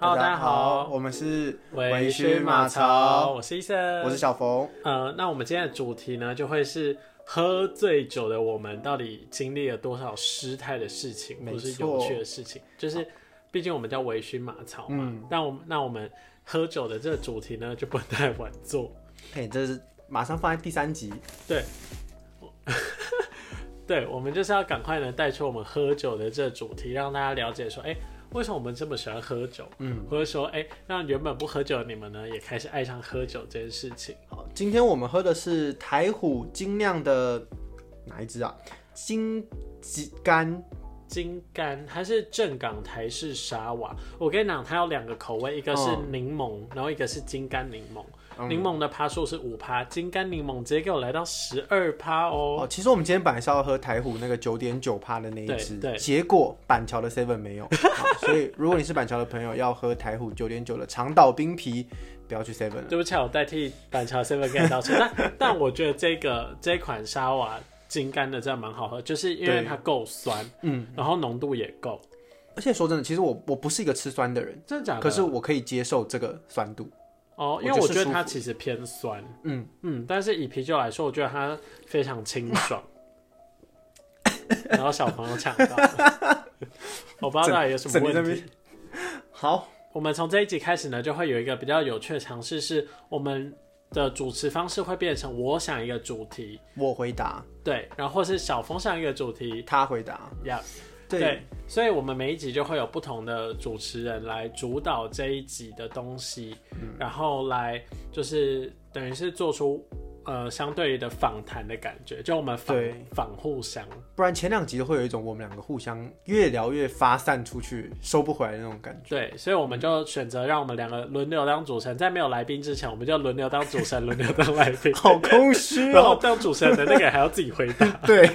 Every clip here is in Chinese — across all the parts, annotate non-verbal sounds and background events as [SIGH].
Hello，大家好，我们是微醺马槽，我是医生，我是小冯。呃，那我们今天的主题呢，就会是喝醉酒的我们到底经历了多少失态的事情，或是有趣的事情。就是，毕竟我们叫微醺马槽嘛。但我们那我们喝酒的这个主题呢，就不能太晚做。嘿，这是马上放在第三集。对，[LAUGHS] 对，我们就是要赶快呢带出我们喝酒的这个主题，让大家了解说，哎。为什么我们这么喜欢喝酒？嗯，或者说，哎，让原本不喝酒的你们呢，也开始爱上喝酒这件事情。好，今天我们喝的是台虎精酿的哪一支啊？金干金柑还是正港台式沙瓦？我跟你讲，它有两个口味，一个是柠檬，然后一个是金柑柠檬。柠檬的趴数是五趴，金柑柠檬直接给我来到十二趴哦。哦，其实我们今天本来是要喝台虎那个九点九趴的那一支，对，结果板桥的 seven 没有，[LAUGHS] 所以如果你是板桥的朋友要喝台虎九点九的长岛冰啤，不要去 seven 了。对不起，我代替板桥 seven 跟你道歉。[LAUGHS] 但但我觉得这个这款沙瓦金柑的真的蛮好喝，就是因为它够酸，嗯，然后浓度也够。而且说真的，其实我我不是一个吃酸的人，真的假的？可是我可以接受这个酸度。哦，因为我觉得它其实偏酸，嗯。嗯，但是以啤酒来说，我觉得它非常清爽。[LAUGHS] 然后小朋友抢到，我不知道到底有什么问题。好，我们从这一集开始呢，就会有一个比较有趣的尝试，是我们的主持方式会变成我想一个主题，我回答，对，然后是小峰想一个主题，他回答，Yeah。对，所以，我们每一集就会有不同的主持人来主导这一集的东西，然后来就是等于是做出呃相对的访谈的感觉，就我们访访互相，不然前两集都会有一种我们两个互相越聊越发散出去，收不回来的那种感觉。对，所以我们就选择让我们两个轮流当主持人，在没有来宾之前，我们就轮流当主持人，轮流当来宾，[LAUGHS] 好空虚哦。然后当主持人的那个还要自己回答，对，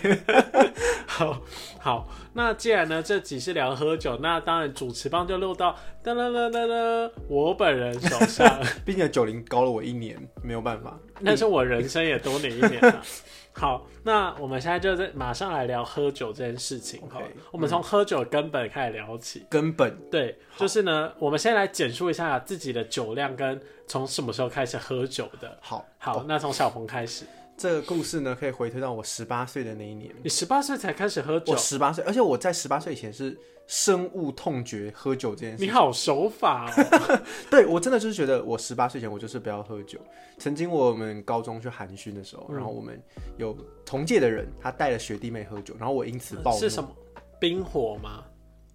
[LAUGHS] 好好。那既然呢，这集是聊喝酒，那当然主持棒就落到噔噔噔噔噔我本人手上。[LAUGHS] 并且九零高了我一年，没有办法。但是我人生也多你一年了。[LAUGHS] 好，那我们现在就在马上来聊喝酒这件事情。好，我们从喝酒根本开始聊起。根本对，就是呢，我们先来简述一下自己的酒量跟从什么时候开始喝酒的。好，好，那从小鹏开始。这个故事呢，可以回推到我十八岁的那一年。你十八岁才开始喝酒？我十八岁，而且我在十八岁以前是深恶痛绝喝酒这件事。你好守法哦！[LAUGHS] 对我真的就是觉得，我十八岁前我就是不要喝酒。曾经我们高中去寒暄的时候，然后我们有同届的人，他带了学弟妹喝酒，然后我因此暴怒。是什么冰火吗？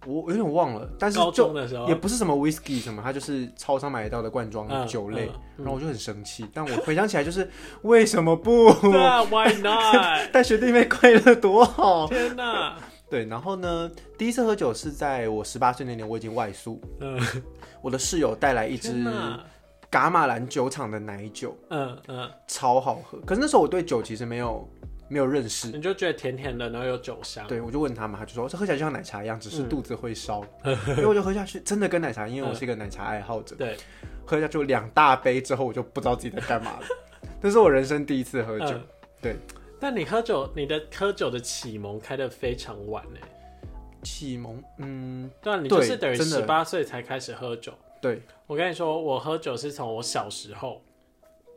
我有点忘了，但是高中的时候也不是什么 whisky 什么，它就是超商买得到的罐装酒类，然后我就很生气。但我回想起来，就是为什么不？[LAUGHS] 对啊，Why not？[LAUGHS] 带学弟妹快乐多好！天哪！对，然后呢，第一次喝酒是在我十八岁那年，我已经外宿。嗯，我的室友带来一支伽马兰酒厂的奶酒，嗯嗯，超好喝。可是那时候我对酒其实没有。没有认识，你就觉得甜甜的，然后有酒香。对，我就问他嘛，他就说这喝起来就像奶茶一样，只是肚子会烧。[LAUGHS] 所以我就喝下去，真的跟奶茶，因为我是一个奶茶爱好者。对，喝下去两大杯之后，我就不知道自己在干嘛了。[LAUGHS] 这是我人生第一次喝酒。对，但你喝酒，你的喝酒的启蒙开的非常晚呢。启蒙，嗯，对啊，你就是等于十八岁才开始喝酒。对，我跟你说，我喝酒是从我小时候。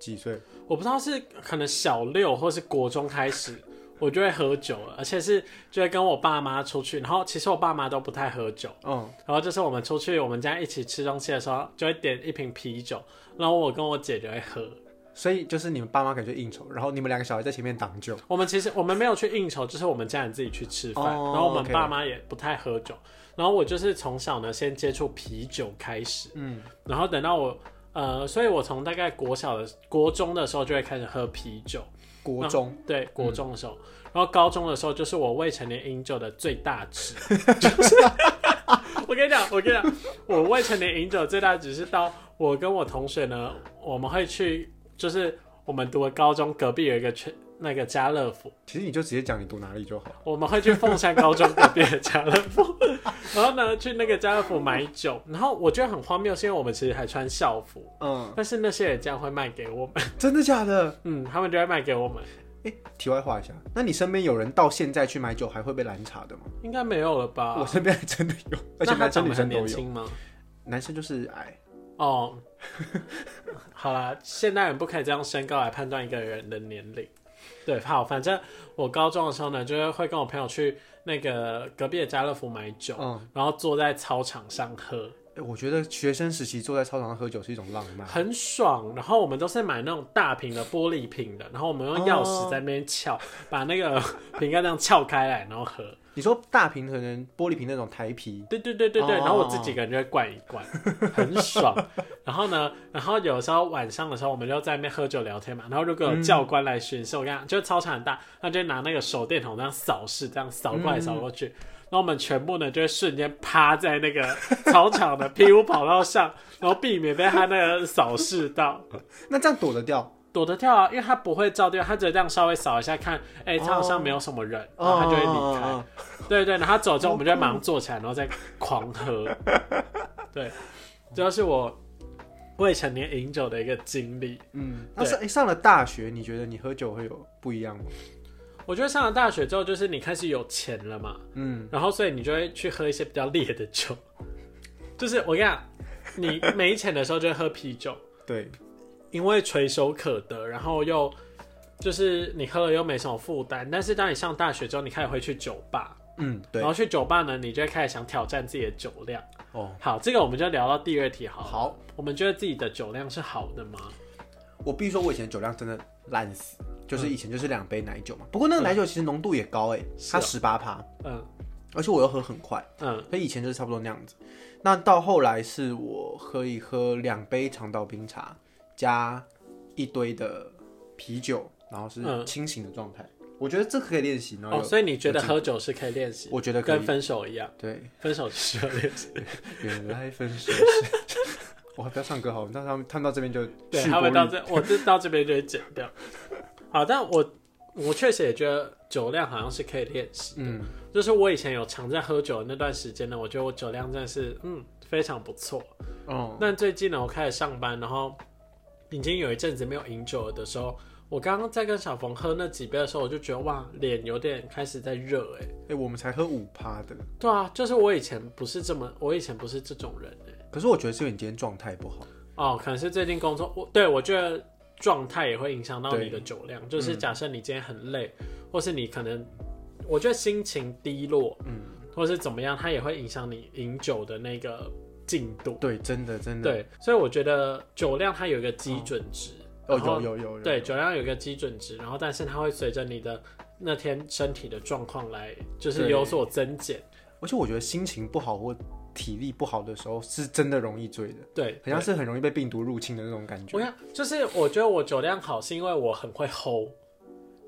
几岁？我不知道是可能小六或是国中开始，[LAUGHS] 我就会喝酒了，而且是就会跟我爸妈出去。然后其实我爸妈都不太喝酒，嗯。然后就是我们出去，我们家一起吃东西的时候，就会点一瓶啤酒，然后我跟我姐就会喝。所以就是你们爸妈感觉应酬，然后你们两个小孩在前面挡酒。我们其实我们没有去应酬，就是我们家人自己去吃饭，然后我们爸妈也不太喝酒。然后我就是从小呢先接触啤酒开始，嗯，然后等到我。呃，所以我从大概国小的国中的时候就会开始喝啤酒。国中对国中的时候，然后高中的时候就是我未成年饮酒的最大值。就是我跟你讲，我跟你讲，我未成年饮酒最大值是到我跟我同学呢，我们会去，就是我们读的高中隔壁有一个圈。那个家乐福，其实你就直接讲你读哪里就好。我们会去凤山高中隔壁的家乐福，[LAUGHS] 然后呢去那个家乐福买酒，然后我觉得很荒谬，是因为我们其实还穿校服，嗯，但是那些人这样会卖给我们，[LAUGHS] 真的假的？嗯，他们就会卖给我们。哎，题外话一下，那你身边有人到现在去买酒还会被拦查的吗？应该没有了吧？我身边还真的有，[LAUGHS] 而且男生女生都有。男生就是矮。哦，好啦，现代人不可以这样身高来判断一个人的年龄。对，好，反正我高中的时候呢，就是会跟我朋友去那个隔壁的家乐福买酒，然后坐在操场上喝。我觉得学生时期坐在操场上喝酒是一种浪漫，很爽。然后我们都是买那种大瓶的玻璃瓶的，然后我们用钥匙在那边撬，把那个瓶盖这样撬开来，然后喝。你说大瓶可能玻璃瓶那种台啤，对对对对对。然后我自己感觉灌一灌，[LAUGHS] 很爽。然后呢，然后有时候晚上的时候，我们就在那边喝酒聊天嘛。然后如果有教官来巡视，我跟你讲，就操场很大，他就拿那个手电筒这样扫视，这样扫过来扫过去。然后我们全部呢，就会瞬间趴在那个 [LAUGHS] 操场的 [LAUGHS] PU 跑道上，然后避免被他那个扫视到。那这样躲得掉？躲得跳啊，因为他不会照掉，他只这样稍微扫一下，看，哎，他好像没有什么人，然后他就会离开。对对，然后他走之后，我们就马上坐起来，然后再狂喝。对，这就是我未成年饮酒的一个经历。嗯，那是哎，上了大学，你觉得你喝酒会有不一样吗？我觉得上了大学之后，就是你开始有钱了嘛，嗯，然后所以你就会去喝一些比较烈的酒，就是我跟你讲，你没钱的时候就会喝啤酒，对，因为垂手可得，然后又就是你喝了又没什么负担，但是当你上大学之后，你开始会去酒吧，嗯，对，然后去酒吧呢，你就会开始想挑战自己的酒量，哦，好，这个我们就聊到第二题，好，好，我们觉得自己的酒量是好的吗？我必须说，我以前酒量真的烂死。就是以前就是两杯奶酒嘛，不过那个奶酒其实浓度也高哎，它十八趴，嗯，而且我又喝很快，嗯，所以以前就是差不多那样子。那到后来是我可以喝两杯长岛冰茶加一堆的啤酒，然后是清醒的状态。我觉得这可以练习。哦，所以你觉得喝酒是可以练习？我觉得跟分手一样，对，分手需要练习。[LAUGHS] 原来分手是，[LAUGHS] 我还不要唱歌好，那他们他们到这边就对，他们到这，我这到这边就会剪掉。[LAUGHS] 好，但我我确实也觉得酒量好像是可以练习。嗯，就是我以前有常在喝酒的那段时间呢，我觉得我酒量真的是嗯非常不错。哦，但最近呢，我开始上班，然后已经有一阵子没有饮酒了的时候，我刚刚在跟小冯喝那几杯的时候，我就觉得哇，脸有点开始在热。哎哎，我们才喝五趴的。对啊，就是我以前不是这么，我以前不是这种人哎。可是我觉得是因为你今天状态不好。哦，可能是最近工作，我对我觉得。状态也会影响到你的酒量，就是假设你今天很累，或是你可能，我觉得心情低落，嗯，或是怎么样，它也会影响你饮酒的那个进度。对，真的真的。对，所以我觉得酒量它有一个基准值，哦，有有有。对，酒量有一个基准值，然后但是它会随着你的那天身体的状况来，就是有所增减。而且我觉得心情不好或。体力不好的时候是真的容易醉的，对，好像是很容易被病毒入侵的那种感觉。我想，就是我觉得我酒量好，是因为我很会 hold。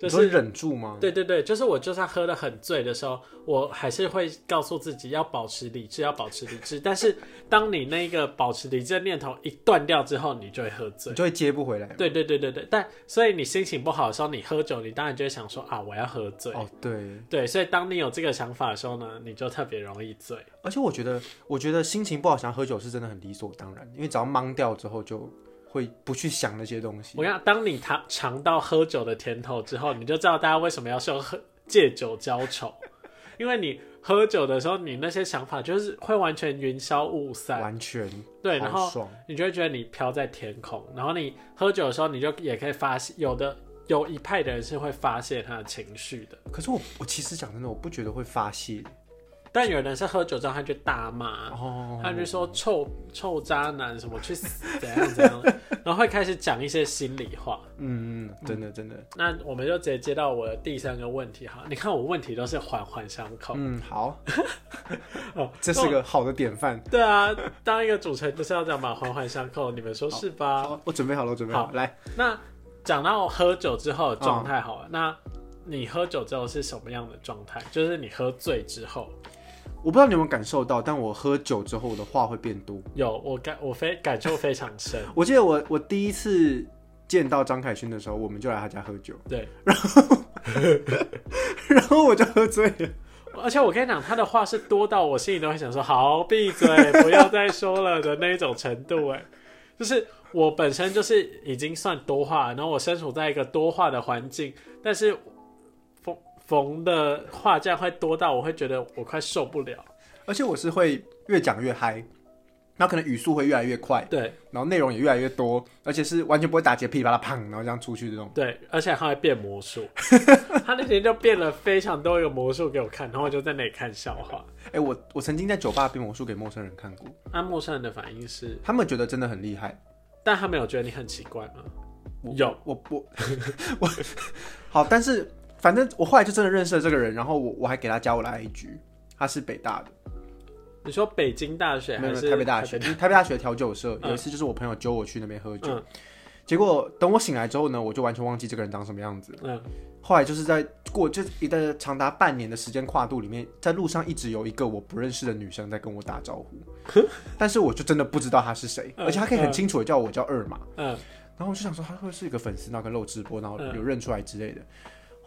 就是忍住吗？对对对，就是我就算喝的很醉的时候，我还是会告诉自己要保持理智，要保持理智。但是当你那个保持理智的念头一断掉之后，你就会喝醉，你就会接不回来。对对对对对，但所以你心情不好的时候，你喝酒，你当然就会想说啊，我要喝醉。哦，对对，所以当你有这个想法的时候呢，你就特别容易醉。而且我觉得，我觉得心情不好想喝酒是真的很理所当然，因为只要懵掉之后就。会不去想那些东西。我讲，当你尝尝到喝酒的甜头之后，你就知道大家为什么要说喝借酒浇愁，[LAUGHS] 因为你喝酒的时候，你那些想法就是会完全云消雾散，完全对，然后你就会觉得你飘在天空。然后你喝酒的时候，你就也可以发现，有的有一派的人是会发泄他的情绪的。可是我我其实讲真的，我不觉得会发泄。但有人是喝酒之后他就大骂，他就说臭臭渣男什么去死怎样怎样，然后会开始讲一些心里话。嗯嗯，真的真的。那我们就直接接到我的第三个问题哈，你看我问题都是环环相扣。嗯，好。[LAUGHS] 哦，这是个好的典范。对啊，当一个主持人就是要这样嘛，环环相扣，你们说是吧？我准备好了，我准备好。来，那讲到喝酒之后的状态好了，那你喝酒之后是什么样的状态？就是你喝醉之后。我不知道你有没有感受到，但我喝酒之后，我的话会变多。有，我感我非感受非常深。我记得我我第一次见到张凯勋的时候，我们就来他家喝酒。对，然后 [LAUGHS] 然后我就喝醉了。而且我跟你讲，他的话是多到我心里都会想说：“好，闭嘴，不要再说了”的那一种程度。哎，就是我本身就是已经算多话，然后我身处在一个多话的环境，但是。冯的话这样会多到我会觉得我快受不了，而且我是会越讲越嗨，然后可能语速会越来越快，对，然后内容也越来越多，而且是完全不会打结，噼里啪啦砰，然后这样出去这种。对，而且他会变魔术，[LAUGHS] 他那天就变了非常多个魔术给我看，然后我就在那里看笑话。哎，我我曾经在酒吧变魔术给陌生人看过，那陌生人的反应是？他们觉得真的很厉害，但他们有觉得你很奇怪吗？有，我 [LAUGHS] 我我 [LAUGHS] 好，但是反正我后来就真的认识了这个人，然后我我还给他加我的 IG，他是北大的。你说北京大学还是台北大学？台北大学调酒社有一次就是我朋友揪我去那边喝酒，结果等我醒来之后呢，我就完全忘记这个人长什么样子。嗯，后来就是在过这一个长达半年的时间跨度里面，在路上一直有一个我不认识的女生在跟我打招呼，[LAUGHS] 但是我就真的不知道她是谁，而且她可以很清楚的叫我叫二马。嗯，然后我就想说她会不会是一个粉丝，然后跟漏直播，然后有认出来之类的。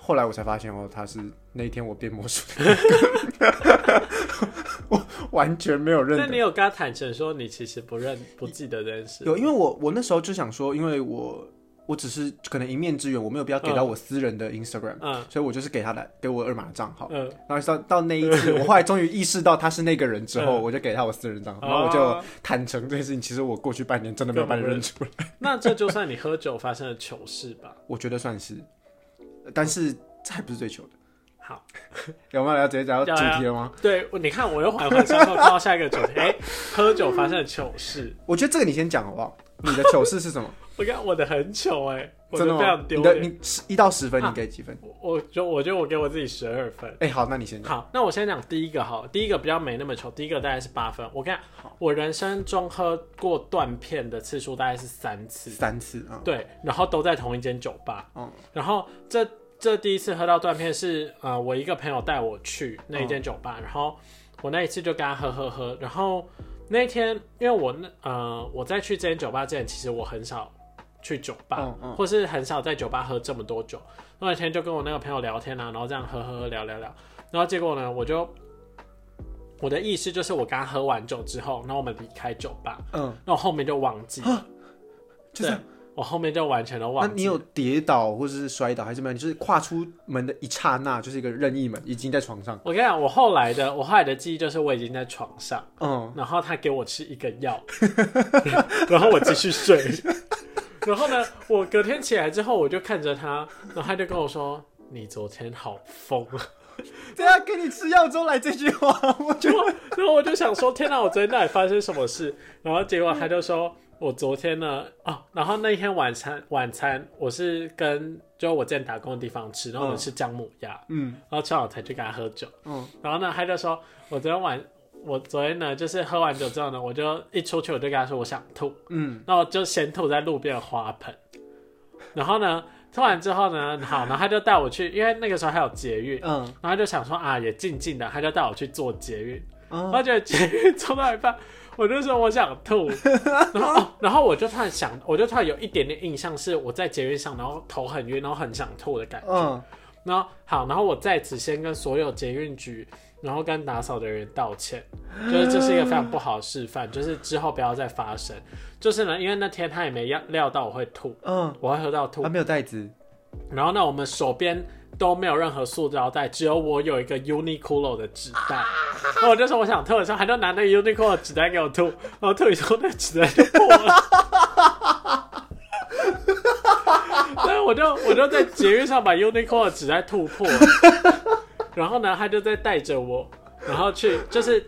后来我才发现哦，他是那一天我变魔术的，[LAUGHS] 我完全没有认。那你有跟他坦诚说你其实不认不记得这件事？有，因为我我那时候就想说，因为我我只是可能一面之缘，我没有必要给到我私人的 Instagram，嗯，所以我就是给他的给我二码账号，嗯，然后到到那一次，我后来终于意识到他是那个人之后，我就给他我私人账号，然后我就坦诚这件事情，其实我过去半年真的没有把你认出来。[LAUGHS] 那这就算你喝酒发生的糗事吧？我觉得算是。但是这还不是最糗的。好，[LAUGHS] 有没有要直接讲到主题了吗？[LAUGHS] 对，你看我又缓缓向后看到下一个主题。哎，喝酒发生的糗事。我觉得这个你先讲好不好？你的糗事是什么？[LAUGHS] 我看我的很糗哎，真的吗？你的你一到十分，你给几分？我就我觉得我给我自己十二分。哎，好，那你先讲。好，那我先讲第一个好，第一个比较没那么丑，第一个大概是八分。我看我人生中喝过断片的次数大概是三次，三次啊。对，然后都在同一间酒吧。嗯，然后这这第一次喝到断片是呃，我一个朋友带我去那一间酒吧，然后我那一次就跟他喝喝喝，然后。那天，因为我那呃，我在去这间酒吧之前，其实我很少去酒吧，或是很少在酒吧喝这么多酒。那天就跟我那个朋友聊天啊，然后这样喝喝喝聊聊聊，然后结果呢，我就我的意思就是我刚喝完酒之后，然后我们离开酒吧，嗯，那我后面就忘记了，就是。我后面就完全都忘了。那你有跌倒或者是摔倒还是没有？你就是跨出门的一刹那，就是一个任意门，已经在床上。我跟你讲，我后来的我后来的记忆就是我已经在床上，嗯，然后他给我吃一个药，[LAUGHS] 然后我继续睡。然后呢，我隔天起来之后，我就看着他，然后他就跟我说：“你昨天好疯啊。[LAUGHS] ”对啊，给你吃药之后来这句话，我就然后我就想说：“天哪，我昨天到底发生什么事？”然后结果他就说。我昨天呢，哦，然后那一天晚餐晚餐我是跟就我之前打工的地方吃，然后我吃姜母鸭，嗯，然后正好才去跟他喝酒，嗯，然后呢他就说，我昨天晚我昨天呢就是喝完酒之后呢，我就一出去我就跟他说我想吐，嗯，那我就先吐在路边的花盆，然后呢吐完之后呢，好，[LAUGHS] 然后他就带我去，因为那个时候还有捷运，嗯，然后就想说啊也静静的，他就带我去坐捷运，嗯，我觉得捷运坐到一半。我就说我想吐，[LAUGHS] 然后然后我就突然想，我就突然有一点点印象，是我在捷运上，然后头很晕，然后很想吐的感觉。嗯，然后好，然后我在此先跟所有捷运局，然后跟打扫的人道歉，就是这是一个非常不好的示范，就是之后不要再发生。就是呢，因为那天他也没料料到我会吐，嗯，我会喝到吐，他没有袋子。然后呢，我们手边。都没有任何塑胶袋，只有我有一个 Uniqlo 的纸袋。那我就说我想吐的时候，他就拿那个 Uniqlo 的纸袋给我吐，然后吐以后那纸袋就破了。所以我就我就在捷运上把 Uniqlo 的纸袋吐破。然后呢，他就在带着我，然后去就是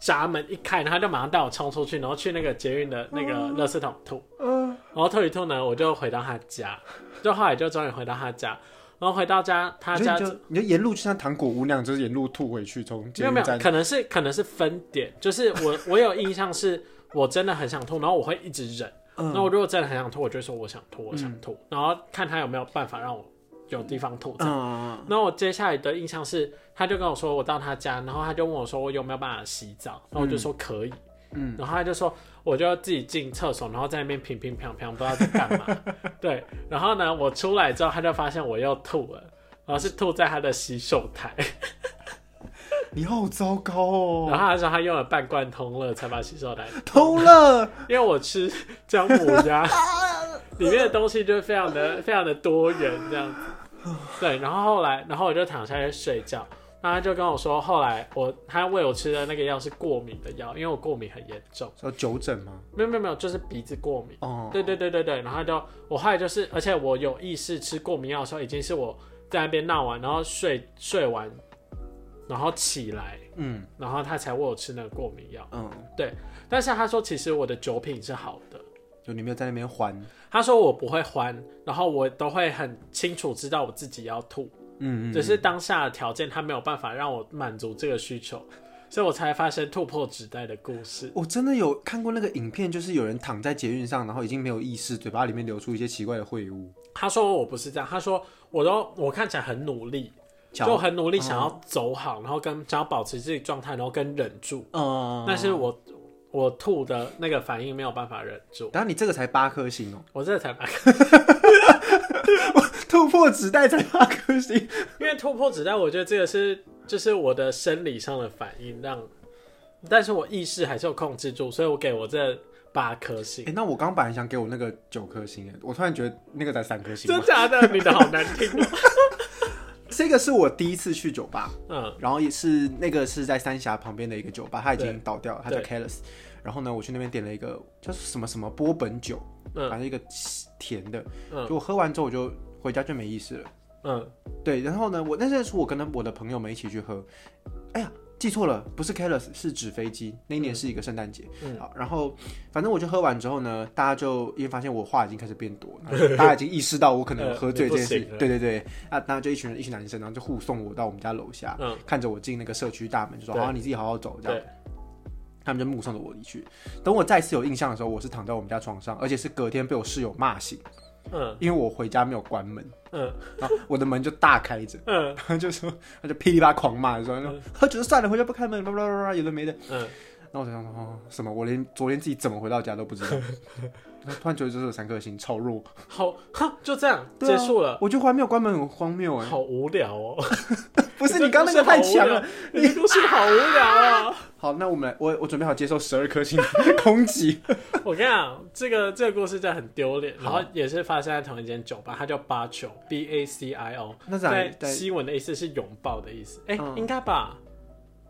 闸门一开，然后他就马上带我冲出去，然后去那个捷运的那个垃圾桶吐。嗯。然后吐一吐呢，我就回到他家，就后来就终于回到他家。然后回到家，他家就你就沿路就像糖果屋那样，就是沿路吐回去。从没有没有，可能是可能是分点，就是我我有印象是我真的很想吐，然后我会一直忍。那我如果真的很想吐，我就说我想吐，我想吐，然后看他有没有办法让我有地方吐。嗯然后我接下来的印象是，他就跟我说我到他家，然后他就问我说我有没有办法洗澡，然后我就说可以。嗯。然后他就说。我就要自己进厕所，然后在那边平平乓乓，不知道在干嘛。[LAUGHS] 对，然后呢，我出来之后，他就发现我又吐了，然后是吐在他的洗手台。你好糟糕哦！然后他说他用了半罐通乐才把洗手台 [LAUGHS] 通了，因为我吃姜母鸭，[LAUGHS] 里面的东西就非常的非常的多元这样子。对，然后后来，然后我就躺下去睡觉。然后他就跟我说，后来我他喂我吃的那个药是过敏的药，因为我过敏很严重。说酒疹吗？没有没有没有，就是鼻子过敏。哦，对对对对对。然后就我后来就是，而且我有意识吃过敏药的时候，已经是我在那边闹完，然后睡睡完，然后起来，嗯，然后他才喂我吃那个过敏药。嗯，对。但是他说，其实我的酒品是好的，就你没有在那边欢。他说我不会欢，然后我都会很清楚知道我自己要吐。嗯，只是当下的条件，他没有办法让我满足这个需求，所以我才发生突破纸袋的故事。我真的有看过那个影片，就是有人躺在捷运上，然后已经没有意识，嘴巴里面流出一些奇怪的秽物。他说我不是这样，他说我都我看起来很努力，就很努力想要走好，然后跟想要保持自己状态，然后跟忍住。嗯，但是我我吐的那个反应没有办法忍住。然后你这个才八颗星哦，我这个才八颗。[LAUGHS] 突破纸袋才八颗星，因为突破纸袋，我觉得这个是就是我的生理上的反应，让，但是我意识还是有控制住，所以我给我这八颗星。哎，那我刚本来想给我那个九颗星，哎，我突然觉得那个才三颗星，真假的？你的好难听。[LAUGHS] 这个是我第一次去酒吧，嗯，然后也是那个是在三峡旁边的一个酒吧，它已经倒掉了，它叫 Careless。然后呢，我去那边点了一个叫什么什么波本酒，嗯，反正一个甜的，嗯，就我喝完之后我就。回家就没意思了。嗯，对。然后呢，我那时候我跟我的朋友们一起去喝。哎呀，记错了，不是 Careless，是纸飞机。那一年是一个圣诞节。嗯。好，然后反正我就喝完之后呢，大家就因为发现我话已经开始变多，大家已经意识到我可能喝醉这件事。对对对。啊，然后就一群人，一群男生，然后就护送我到我们家楼下，看着我进那个社区大门，就说：“好，你自己好好走。”这样。他们就目送着我离去。等我再次有印象的时候，我是躺在我们家床上，而且是隔天被我室友骂醒。嗯，因为我回家没有关门，嗯，然后我的门就大开着，嗯，他就说，他就噼里啪狂骂，说喝酒就算了，回家不开门，叭叭叭叭，有的没的，嗯，那我想说，哦，什么？我连昨天自己怎么回到家都不知道。突然觉得这是三颗星，超弱，好，哈，就这样结束了。我觉得还没有关门很荒谬哎，好无聊哦。[LAUGHS] 不是你刚那个太强了，你故事好无聊啊。[LAUGHS] 好，那我们来，我我准备好接受十二颗星的 [LAUGHS] 攻击。我跟你讲，这个这个故事真的很丢脸，然后也是发生在同一间酒吧，它叫八球 B A C I O，那在西文的意思是拥抱的意思，哎，应该吧？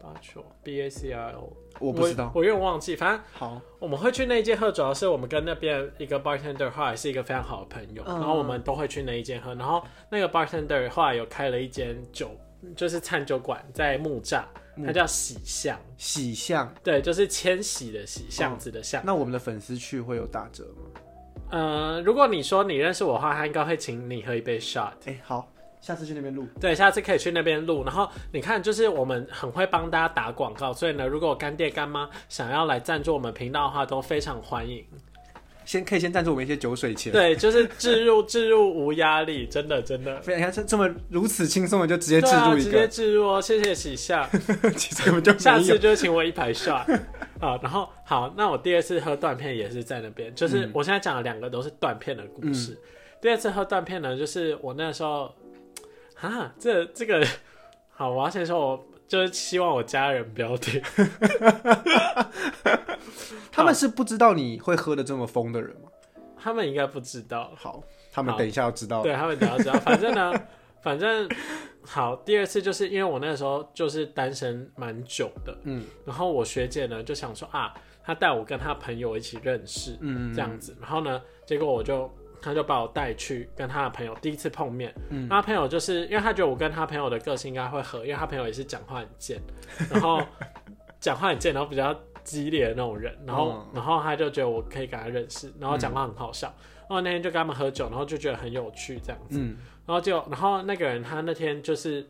巴球 B A C I O。我不知道，我有点忘记。反正好，我们会去那一间喝，主要是我们跟那边一个 bartender 后来是一个非常好的朋友，然后我们都会去那一间喝。然后那个 bartender 后来有开了一间酒，就是餐酒馆在木栅，它叫喜巷。喜巷，对，就是千禧的喜，巷子的巷。那我们的粉丝去会有打折吗？呃，如果你说你认识我的话，他应该会请你喝一杯 shot。哎，好。下次去那边录，对，下次可以去那边录。然后你看，就是我们很会帮大家打广告，所以呢，如果干爹干妈想要来赞助我们频道的话，都非常欢迎。先可以先赞助我们一些酒水钱，对，就是置入 [LAUGHS] 置入无压力，真的真的。你看这这么如此轻松的就直接置入一个，直接置入哦，谢谢喜下。[LAUGHS] 其实我们就下次就请我一排 shot [LAUGHS] 啊，然后好，那我第二次喝断片也是在那边，就是我现在讲的两个都是断片的故事。第二次喝断片呢，就是我那时候。啊，这这个好，我要先说，我就是希望我家人不要听。[LAUGHS] 他们是不知道你会喝的这么疯的人吗？他们应该不知道。好，他们等一下要知道。对他们等下知道。反正呢，反正好。第二次就是因为我那时候就是单身蛮久的，嗯，然后我学姐呢就想说啊，她带我跟她朋友一起认识，嗯，这样子，然后呢，结果我就。他就把我带去跟他的朋友第一次碰面，嗯，他朋友就是因为他觉得我跟他朋友的个性应该会合，因为他朋友也是讲话很贱，然后讲话很贱，然后比较激烈的那种人，然后然后他就觉得我可以跟他认识，然后讲话很好笑，然后那天就跟他们喝酒，然后就觉得很有趣这样子，嗯，然后就然后那个人他那天就是。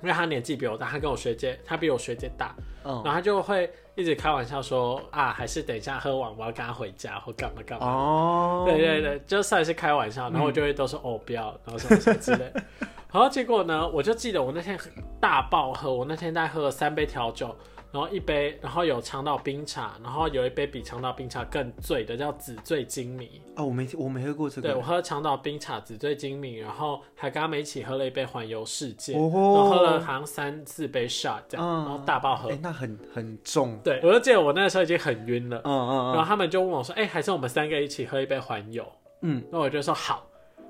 因为他年纪比我大，他跟我学姐，他比我学姐大，然后他就会一直开玩笑说啊，还是等一下喝完我要跟他回家或干嘛干嘛。哦，对对对，就算是开玩笑，然后我就会都说哦不要，然后什么什么之类。[LAUGHS] 然后结果呢，我就记得我那天大爆喝，我那天大概喝了三杯调酒。然后一杯，然后有长岛冰茶，然后有一杯比长岛冰茶更醉的，叫紫醉精米。哦，我没我没喝过这个。对，我喝长岛冰茶紫醉金米，然后还跟他们一起喝了一杯环游世界，然后喝了好像三四杯 shot 这样，然后大爆喝。哎，那很很重。对，我就记得我那个时候已经很晕了。嗯嗯嗯。然后他们就问我说：“哎，还是我们三个一起喝一杯环游？”嗯，那我就说好。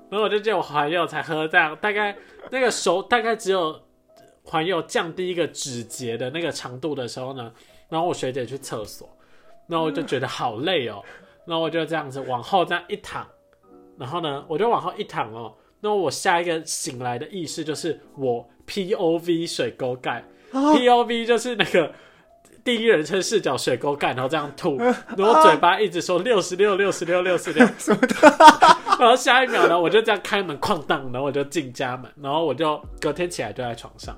然后我就记得我环游才喝这样，大概那个熟大概只有。环游降低一个指节的那个长度的时候呢，然后我学姐去厕所，然后我就觉得好累哦，然后我就这样子往后这样一躺，然后呢，我就往后一躺哦，那我下一个醒来的意识就是我 P O V 水沟盖，P O V 就是那个。第一人称视角水沟盖，然后这样吐，然后嘴巴一直说六十六六十六六十六。[LAUGHS] [LAUGHS] 然后下一秒呢，我就这样开门哐当，然后我就进家门，然后我就隔天起来就在床上，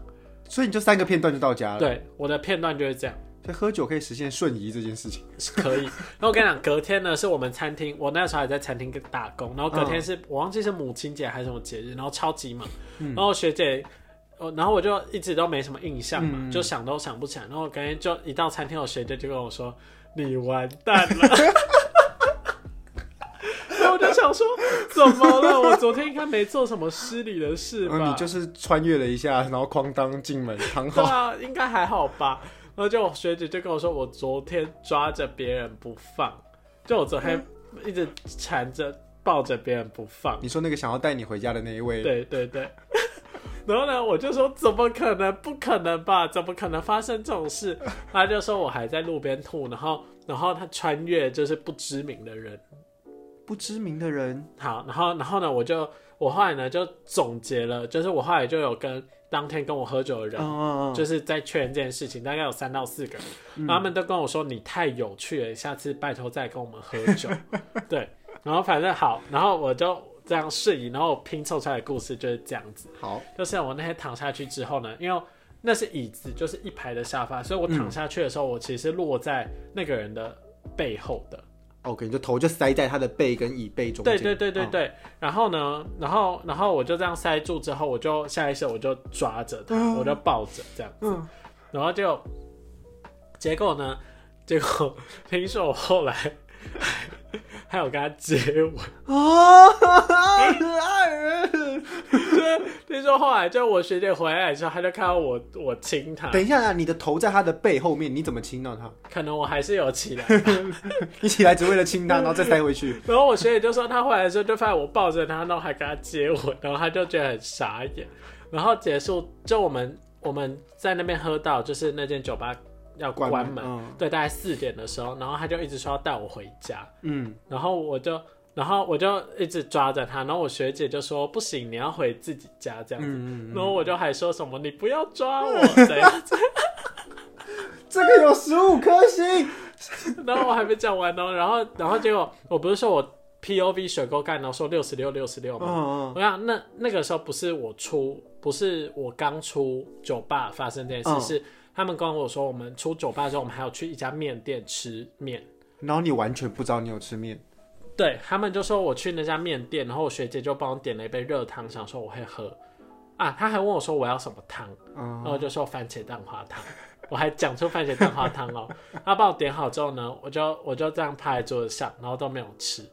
所以你就三个片段就到家了。对，我的片段就是这样。所以喝酒可以实现瞬移这件事情是可以。[LAUGHS] 然后我跟你讲，隔天呢是我们餐厅，我那时候还在餐厅打工，然后隔天是我忘记是母亲节还是什么节日，然后超级忙，然后学姐。然后我就一直都没什么印象嘛，就想都想不起来。然后感觉就一到餐厅，我学姐就跟我说：“你完蛋了。” [LAUGHS] [LAUGHS] 说：“怎么了？我昨天应该没做什么失礼的事吧？” [LAUGHS] 你就是穿越了一下，然后哐当进门躺好。对啊，应该还好吧。然后就学姐就跟我说：“我昨天抓着别人不放，就我昨天一直缠着抱着别人不放。”你说那个想要带你回家的那一位？对对对。[LAUGHS] 然后呢，我就说怎么可能？不可能吧？怎么可能发生这种事？他就说我还在路边吐，然后，然后他穿越就是不知名的人，不知名的人。好，然后，然后呢，我就我后来呢就总结了，就是我后来就有跟当天跟我喝酒的人，就是在确认这件事情，大概有三到四个人，他们都跟我说你太有趣了，下次拜托再跟我们喝酒。[LAUGHS] 对，然后反正好，然后我就。这样睡椅，然后拼凑出来的故事就是这样子。好，就是我那天躺下去之后呢，因为那是椅子，就是一排的沙发，所以我躺下去的时候，我其实落在那个人的背后的。OK，你就头就塞在他的背跟椅背中间。对对对对对。然后呢，然后然后我就这样塞住之后，我就下意识我就抓着他，我就抱着这样子。然后就结果呢，结果 [LAUGHS] 听说我后来。还有跟他接吻啊，爱人。对，听说后来就我学姐回来之后，他就看到我，我亲他。等一下啊，你的头在他的背后面，你怎么亲到他？可能我还是有起来，[LAUGHS] 你起来只为了亲他，然后再塞回去。[LAUGHS] 然后我学姐就说，他回来的时候就发现我抱着他，然后还跟他接吻，然后他就觉得很傻眼。然后结束，就我们我们在那边喝到，就是那间酒吧。要关门，对，大概四点的时候，然后他就一直说要带我回家，嗯，然后我就，然后我就一直抓着他，然后我学姐就说不行，你要回自己家这样子，然后我就还说什么你不要抓我，这样。子，[LAUGHS] 这个有十五颗星，[LAUGHS] 然后我还没讲完呢，然后，然后结果我不是说我 P O V 水沟盖，然后说六十六六十六吗？我想那那个时候不是我出，不是我刚出酒吧发生这件事是。他们跟我说，我们出酒吧的时候，我们还要去一家面店吃面。然后你完全不知道你有吃面。对他们就说我去那家面店，然后我学姐就帮我点了一杯热汤，想说我会喝。啊，他还问我说我要什么汤，然后我就说番茄蛋花汤。[LAUGHS] 我还讲出番茄蛋花汤哦。他帮我点好之后呢，我就我就这样趴在桌子上，然后都没有吃。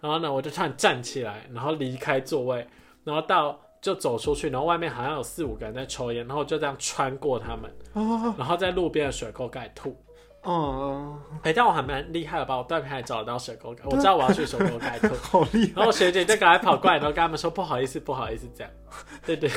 然后呢，我就突然站起来，然后离开座位，然后到。就走出去，然后外面好像有四五个人在抽烟，然后就这样穿过他们，然后在路边的水沟盖吐。哦，哎，但我还蛮厉害的吧？我断片还找得到水沟盖，我知道我要去水沟盖吐，[LAUGHS] 好厉害。然后学姐就赶快跑过来，然后跟他们说不好意思，不好意思，这样。对对。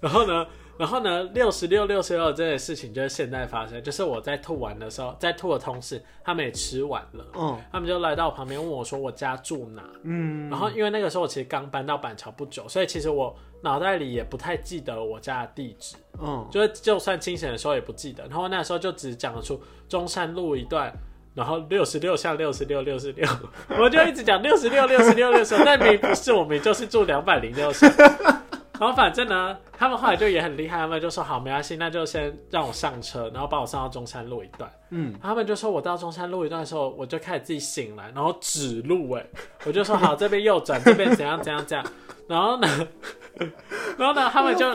然后呢？然后呢，六十六、六十六这件事情就是现在发生，就是我在吐完的时候，在吐的同时，他们也吃完了，嗯，他们就来到我旁边问我说我家住哪，嗯，然后因为那个时候我其实刚搬到板桥不久，所以其实我脑袋里也不太记得我家的地址，嗯，就是就算清醒的时候也不记得，然后那时候就只讲得出中山路一段，然后六十六巷六十六六十六，[LAUGHS] 我就一直讲六十六六十六六十六，但明不是我们就是住两百零六巷。然后反正呢，他们后来就也很厉害，他们就说好没关系，那就先让我上车，然后把我送到中山路一段。嗯，他们就说我到中山路一段的时候，我就开始自己醒来，然后指路，哎，[LAUGHS] 我就说好这边右转，这边怎样怎样怎样。然后呢，然后呢，他们就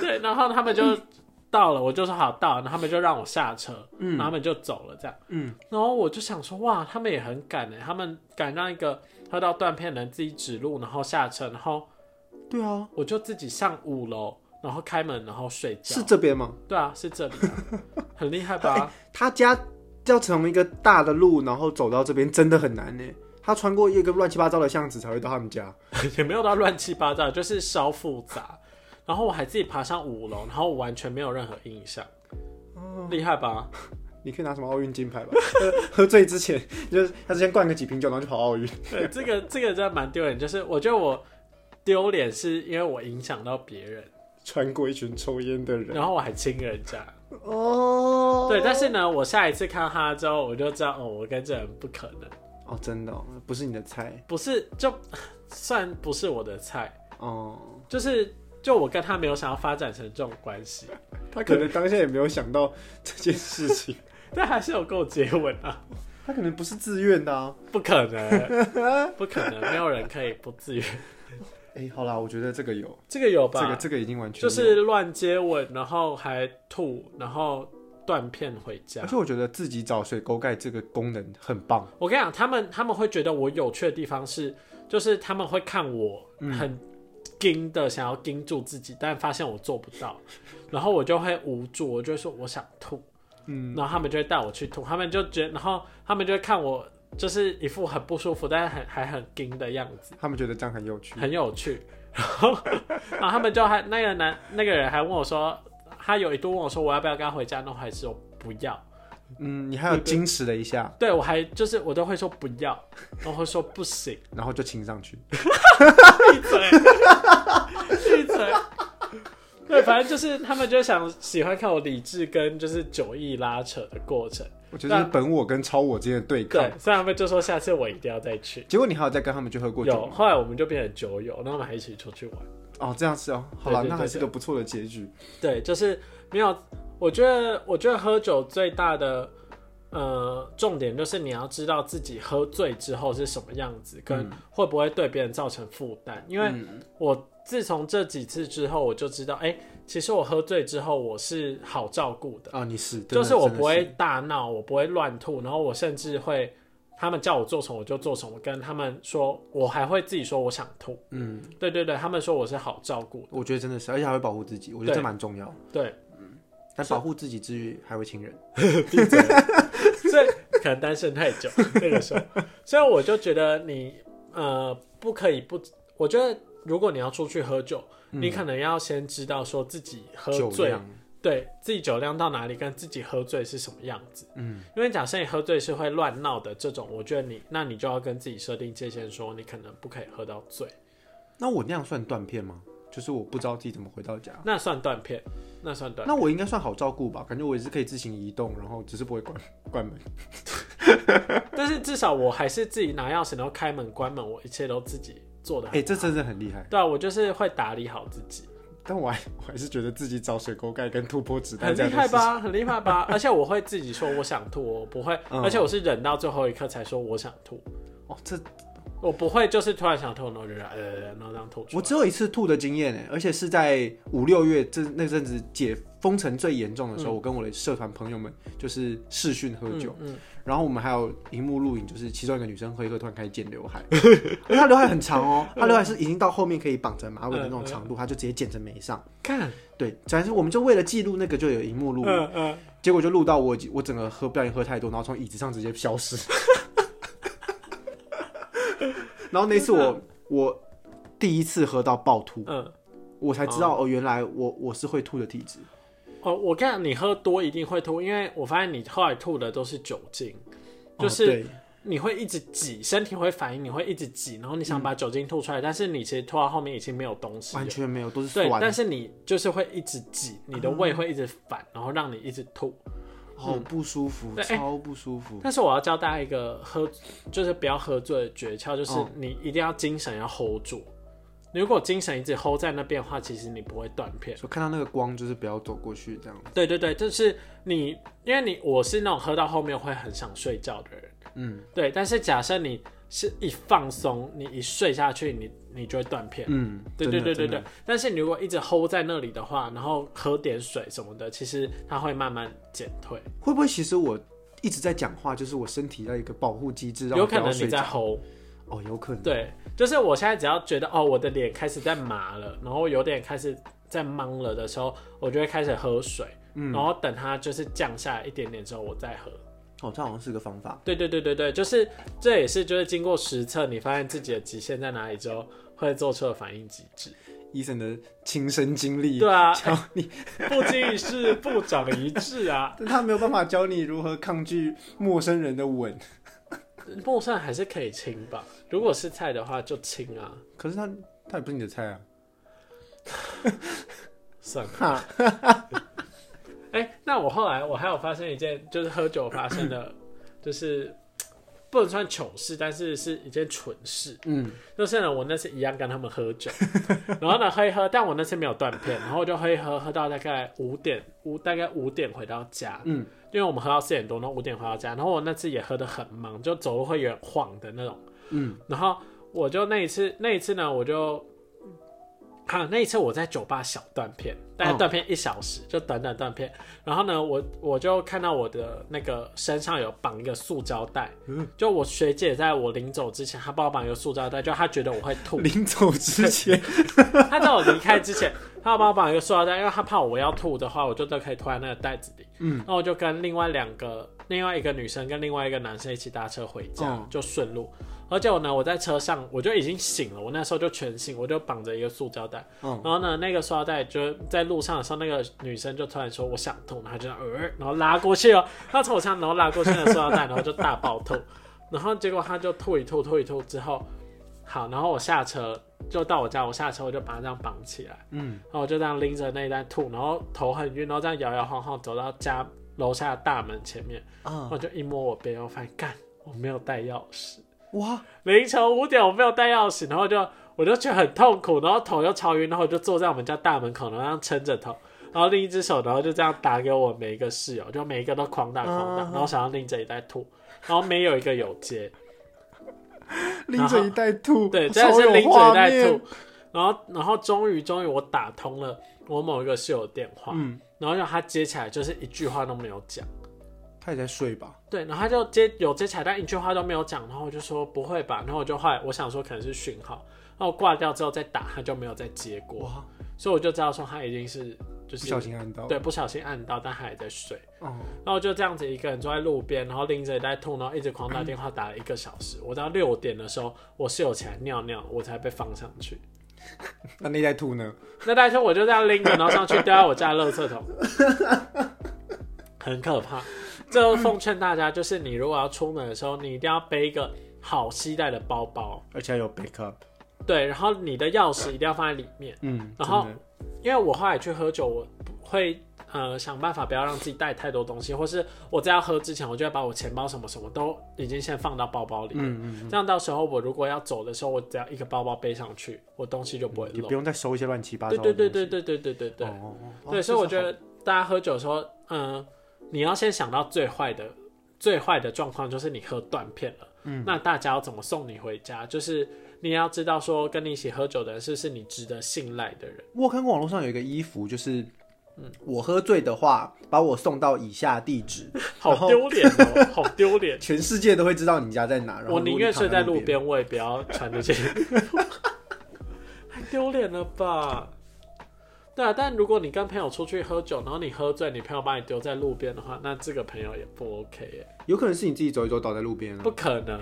对，然后他们就到了，我就说好到，然后他们就让我下车，嗯，然后他们就走了这样，嗯，然后我就想说哇，他们也很敢哎，他们敢让一个喝到断片的人自己指路，然后下车，然后。对啊，我就自己上五楼，然后开门，然后睡觉。是这边吗？对啊，是这里，很厉害吧？他家要从一个大的路，然后走到这边，真的很难呢。他穿过一个乱七八糟的巷子才会到他们家，[LAUGHS] 也没有到乱七八糟，就是稍复杂。然后我还自己爬上五楼，然后完全没有任何印象，厉害吧？你可以拿什么奥运金牌吧？[LAUGHS] 喝醉之前，就是他之前灌个几瓶酒，然后就跑奥运。对，这个这个真的蛮丢脸。就是我觉得我丢脸是因为我影响到别人，穿过一群抽烟的人，然后我还亲人家。哦，对，但是呢，我下一次看到他之后，我就知道，哦，我跟这人不可能。哦，真的，不是你的菜，不是，就算不是我的菜。哦，就是。就我跟他没有想要发展成这种关系，他可能当下也没有想到这件事情，[LAUGHS] 但还是有跟我接吻啊。他可能不是自愿的啊，不可能，不可能，没有人可以不自愿。哎，好啦，我觉得这个有，这个有吧？这个这个已经完全就是乱接吻，然后还吐，然后断片回家。而且我觉得自己找水沟盖这个功能很棒。我跟你讲，他们他们会觉得我有趣的地方是，就是他们会看我很。盯的想要盯住自己，但发现我做不到，然后我就会无助，我就会说我想吐，嗯，然后他们就会带我去吐，他们就觉，然后他们就会看我就是一副很不舒服，但是很还很盯的样子，他们觉得这样很有趣，很有趣，然 [LAUGHS] 后然后他们就还那个男那个人还问我说，他有一度问我说我要不要跟他回家，那我还是说不要。嗯，你还有矜持了一下，对我还就是我都会说不要，然后会说不行，然后就亲上去，闭嘴，闭嘴。对，反正就是他们就想喜欢看我理智跟就是酒意拉扯的过程。我觉得是本我跟超我之间的对抗。对，所以他们就说下次我一定要再去。结果你还有再跟他们去喝过酒？有，后来我们就变成酒友，然后我们还一起出去玩。哦，这样子哦，好了，那还是个不错的结局。对，就是没有。我觉得，我觉得喝酒最大的呃重点就是你要知道自己喝醉之后是什么样子，跟会不会对别人造成负担。因为我自从这几次之后，我就知道，哎，其实我喝醉之后我是好照顾的啊。你是，就是我不会大闹，我不会乱吐，然后我甚至会他们叫我做什么我就做什么，跟他们说我还会自己说我想吐。嗯，对对对，他们说我是好照顾，我觉得真的是，而且还会保护自己，我觉得这蛮重要。对。但保护自己之余还会亲人，[LAUGHS] 所以可能单身太久那个时候，所以我就觉得你呃不可以不，我觉得如果你要出去喝酒，你可能要先知道说自己喝醉，对自己酒量到哪里，跟自己喝醉是什么样子。嗯，因为假设你喝醉是会乱闹的这种，我觉得你那你就要跟自己设定界限，说你可能不可以喝到醉。那我那样算断片吗？就是我不知道自己怎么回到家，那算断片，那算断。那我应该算好照顾吧？感觉我也是可以自行移动，然后只是不会关 [LAUGHS] 关门。[LAUGHS] 但是至少我还是自己拿钥匙，然后开门关门，我一切都自己做的。哎，这真的很厉害。对啊，我就是会打理好自己。但我还我还是觉得自己找水沟盖跟突破子弹很厉害吧，很厉害吧。而且我会自己说我想吐，我不会，而且我是忍到最后一刻才说我想吐。哦，这。我不会，就是突然想吐，然后就呃，然后这样吐。我只有一次吐的经验诶，而且是在五六月这那阵子解封城最严重的时候，我跟我的社团朋友们就是视讯喝酒，然后我们还有荧幕录影，就是其中一个女生喝一喝，[LAUGHS] 突然开始剪刘海，因为她刘海很长哦，[LAUGHS] 她刘海是已经到后面可以绑成马尾的那种长度，她就直接剪成眉上。看，对，主要是我们就为了记录那个就有荧幕录影，结果就录到我我整个喝不小心喝太多，然后从椅子上直接消失。[LAUGHS] 然后那次我我第一次喝到暴吐，嗯，我才知道哦，原来我我是会吐的体质。哦，我看你喝多一定会吐，因为我发现你后来吐的都是酒精，就是你会一直挤，身体会反应，你会一直挤，然后你想把酒精吐出来，但是你其实吐到后面已经没有东西，完全没有，都是酸。但是你就是会一直挤，你的胃会一直反，然后让你一直吐。好不舒服，超不舒服。但是我要教大家一个喝，就是不要喝醉的诀窍，就是你一定要精神要 hold 住。你如果精神一直 hold 在那边的话，其实你不会断片。就看到那个光，就是不要走过去这样。对对对，就是你，因为你我是那种喝到后面会很想睡觉的人。嗯，对。但是假设你是一放松，你一睡下去，你。你就会断片。嗯，对对对对对。但是你如果一直 hold 在那里的话，然后喝点水什么的，其实它会慢慢减退。会不会其实我一直在讲话，就是我身体的一个保护机制，有可能你在 hold。哦，有可能。对，就是我现在只要觉得哦，我的脸开始在麻了，然后有点开始在懵了的时候，我就会开始喝水，然后等它就是降下来一点点之后，我再喝。哦，这好像是个方法。对对对对对，就是这也是就是经过实测，你发现自己的极限在哪里之后。会做出的反应机制，医生的亲身经历，对啊，教你 [LAUGHS] 不经一事不长一智啊。[LAUGHS] 但他没有办法教你如何抗拒陌生人的吻。陌生还是可以亲吧？如果是菜的话就亲啊。可是他他也不是你的菜啊。算了。[LAUGHS] 哎，那我后来我还有发生一件，就是喝酒发生的，[COUGHS] 就是。不能算糗事，但是是一件蠢事。嗯，就是呢，我那次一样跟他们喝酒，[LAUGHS] 然后呢喝一喝，但我那次没有断片，然后我就喝一喝，喝到大概五点五，大概五点回到家。嗯，因为我们喝到四点多，然后五点回到家，然后我那次也喝得很忙，就走路会有点晃的那种。嗯，然后我就那一次，那一次呢，我就。好，那一次我在酒吧小断片，大概断片一小时，就短短断片。然后呢，我我就看到我的那个身上有绑一个塑胶袋，就我学姐在我临走之前，她帮我绑一个塑胶袋，就她觉得我会吐。临走之前，她在我离开之前，她要帮我绑一个塑胶袋，因为她怕我要吐的话，我就都可以吐在那个袋子里。嗯，那我就跟另外两个，另外一个女生跟另外一个男生一起搭车回家，就顺路。而且我呢，我在车上我就已经醒了，我那时候就全醒，我就绑着一个塑胶袋。嗯。然后呢，那个塑胶袋就在路上的时候，那个女生就突然说我想吐，然后就呃，然后拉过去哦，她从我上然后拉过去的塑胶袋，然后就大爆吐。[LAUGHS] 然后结果她就吐一吐，吐一吐之后，好，然后我下车就到我家，我下车我就把它这样绑起来。嗯。然后我就这样拎着那一袋吐，然后头很晕，然后这样摇摇晃晃走到家楼下的大门前面。嗯。我就一摸我背，我发现干，我没有带钥匙。哇！凌晨五点我没有带钥匙，然后就我就觉得很痛苦，然后头又超晕，然后我就坐在我们家大门口，然后撑着头，然后另一只手，然后就这样打给我每一个室友，就每一个都狂打狂打，然后想要拎着一袋吐，然后没有一个有接，拎着一袋吐，对，真的是拎着一袋吐，然后 [LAUGHS] 然后终于终于我打通了我某一个室友电话，嗯，然后让他接起来，就是一句话都没有讲。他也在睡吧？对，然后他就接有接彩蛋，一句话都没有讲，然后我就说不会吧，然后我就后来我想说可能是讯号，然后挂掉之后再打，他就没有再接过，所以我就知道说他已经是就是不小心按到，对，不小心按到，但他也在睡。哦，然后就这样子一个人坐在路边，然后拎着一袋吐，然后一直狂打电话打了一个小时。我到六点的时候，我室友起来尿尿，我才被放上去。[LAUGHS] 那那袋吐呢？那袋吐我就这样拎着，然后上去丢在我家垃圾桶，很可怕。最后奉劝大家，就是你如果要出门的时候，你一定要背一个好携带的包包，而且有 backup。对，然后你的钥匙一定要放在里面。嗯，然后因为我后来去喝酒，我会呃想办法不要让自己带太多东西，或是我在要喝之前，我就要把我钱包什么什么都已经先放到包包里。嗯嗯。这样到时候我如果要走的时候，我只要一个包包背上去，我东西就不会漏，不用再收一些乱七八糟。对对对对对对对对对。哦哦。对，所以我觉得大家喝酒的时候，嗯。你要先想到最坏的、最坏的状况，就是你喝断片了。嗯，那大家要怎么送你回家？就是你要知道，说跟你一起喝酒的人是不是你值得信赖的人。我看过网络上有一个衣服，就是，嗯，我喝醉的话，把我送到以下地址，[LAUGHS] 好丢脸哦，[LAUGHS] 好丢脸，全世界都会知道你家在哪。我宁愿睡在路边，我也不要穿这些，[LAUGHS] 太丢脸了吧。对啊，但如果你跟朋友出去喝酒，然后你喝醉，你朋友把你丢在路边的话，那这个朋友也不 OK 耶。有可能是你自己走一走倒在路边啊？不可能，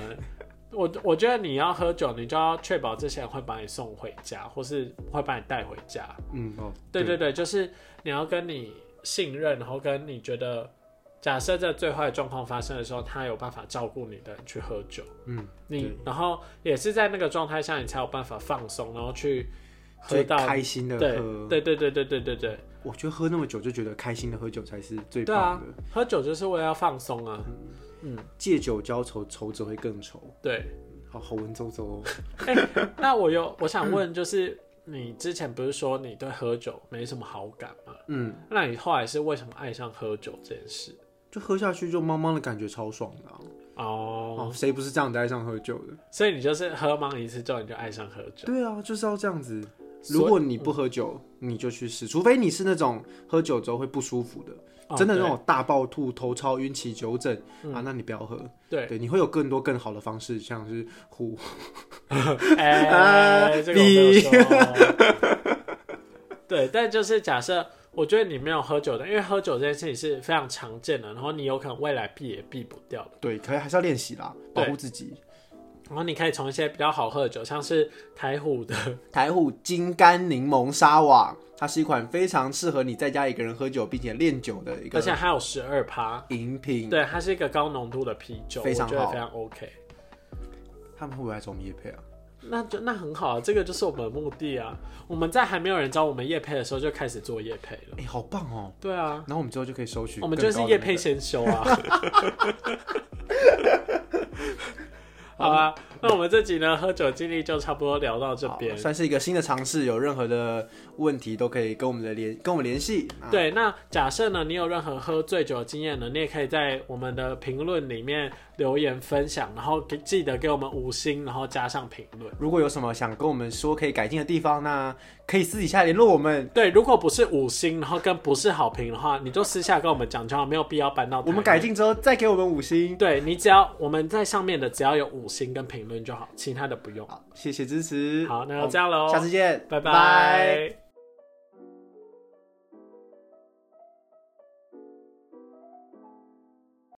我我觉得你要喝酒，你就要确保这些人会把你送回家，或是会把你带回家。嗯哦，对对对，就是你要跟你信任，然后跟你觉得，假设在最坏的状况发生的时候，他有办法照顾你的人去喝酒。嗯，你然后也是在那个状态下，你才有办法放松，然后去。最开心的喝，对对对对对对对我觉得喝那么久就觉得开心的喝酒才是最棒的。喝酒就是为了要放松啊，嗯，借酒浇愁，愁则会更愁。对，好好文绉绉哦。[LAUGHS] 哎，那我有我想问，就是你之前不是说你对喝酒没什么好感吗？嗯，那你后来是为什么爱上喝酒这件事？就喝下去就茫茫的感觉超爽的。哦，谁不是这样子爱上喝酒的？所以你就是喝茫一次之后你就爱上喝酒？对啊，就是要这样子。如果你不喝酒，你就去试，除非你是那种喝酒之后会不舒服的，真的那种大暴吐、头超晕、起酒疹啊，那你不要喝。对对，你会有更多更好的方式，像是呼。[LAUGHS] 哎，[LAUGHS] 这个没有说。[LAUGHS] 对，但就是假设，我觉得你没有喝酒的，因为喝酒这件事情是非常常见的，然后你有可能未来避也避不掉的。对，可以还是要练习啦，保护自己。然后你可以从一些比较好喝的酒，像是台虎的 [LAUGHS] 台虎金柑柠檬沙瓦，它是一款非常适合你在家一个人喝酒并且练酒的一个，而且还有十二趴饮品。对，它是一个高浓度的啤酒，非常好，非常 OK。他们会不会来找我们叶配啊？那就那很好啊，这个就是我们的目的啊。我们在还没有人找我们叶配的时候就开始做叶配了。哎，好棒哦！对啊，然后我们之后就可以收取，我们就是叶配先修啊。[LAUGHS] 好啊，那我们这集呢，喝酒经历就差不多聊到这边，算是一个新的尝试。有任何的问题都可以跟我们的联跟我们联系。对，那假设呢，你有任何喝醉酒的经验呢，你也可以在我们的评论里面。留言分享，然后给记得给我们五星，然后加上评论。如果有什么想跟我们说可以改进的地方，那可以私底下联络我们。对，如果不是五星，然后跟不是好评的话，你就私下跟我们讲就好，没有必要搬到。我们改进之后再给我们五星。对你只要我们在上面的只要有五星跟评论就好，其他的不用。谢谢支持。好，那就这样喽，下次见，拜拜。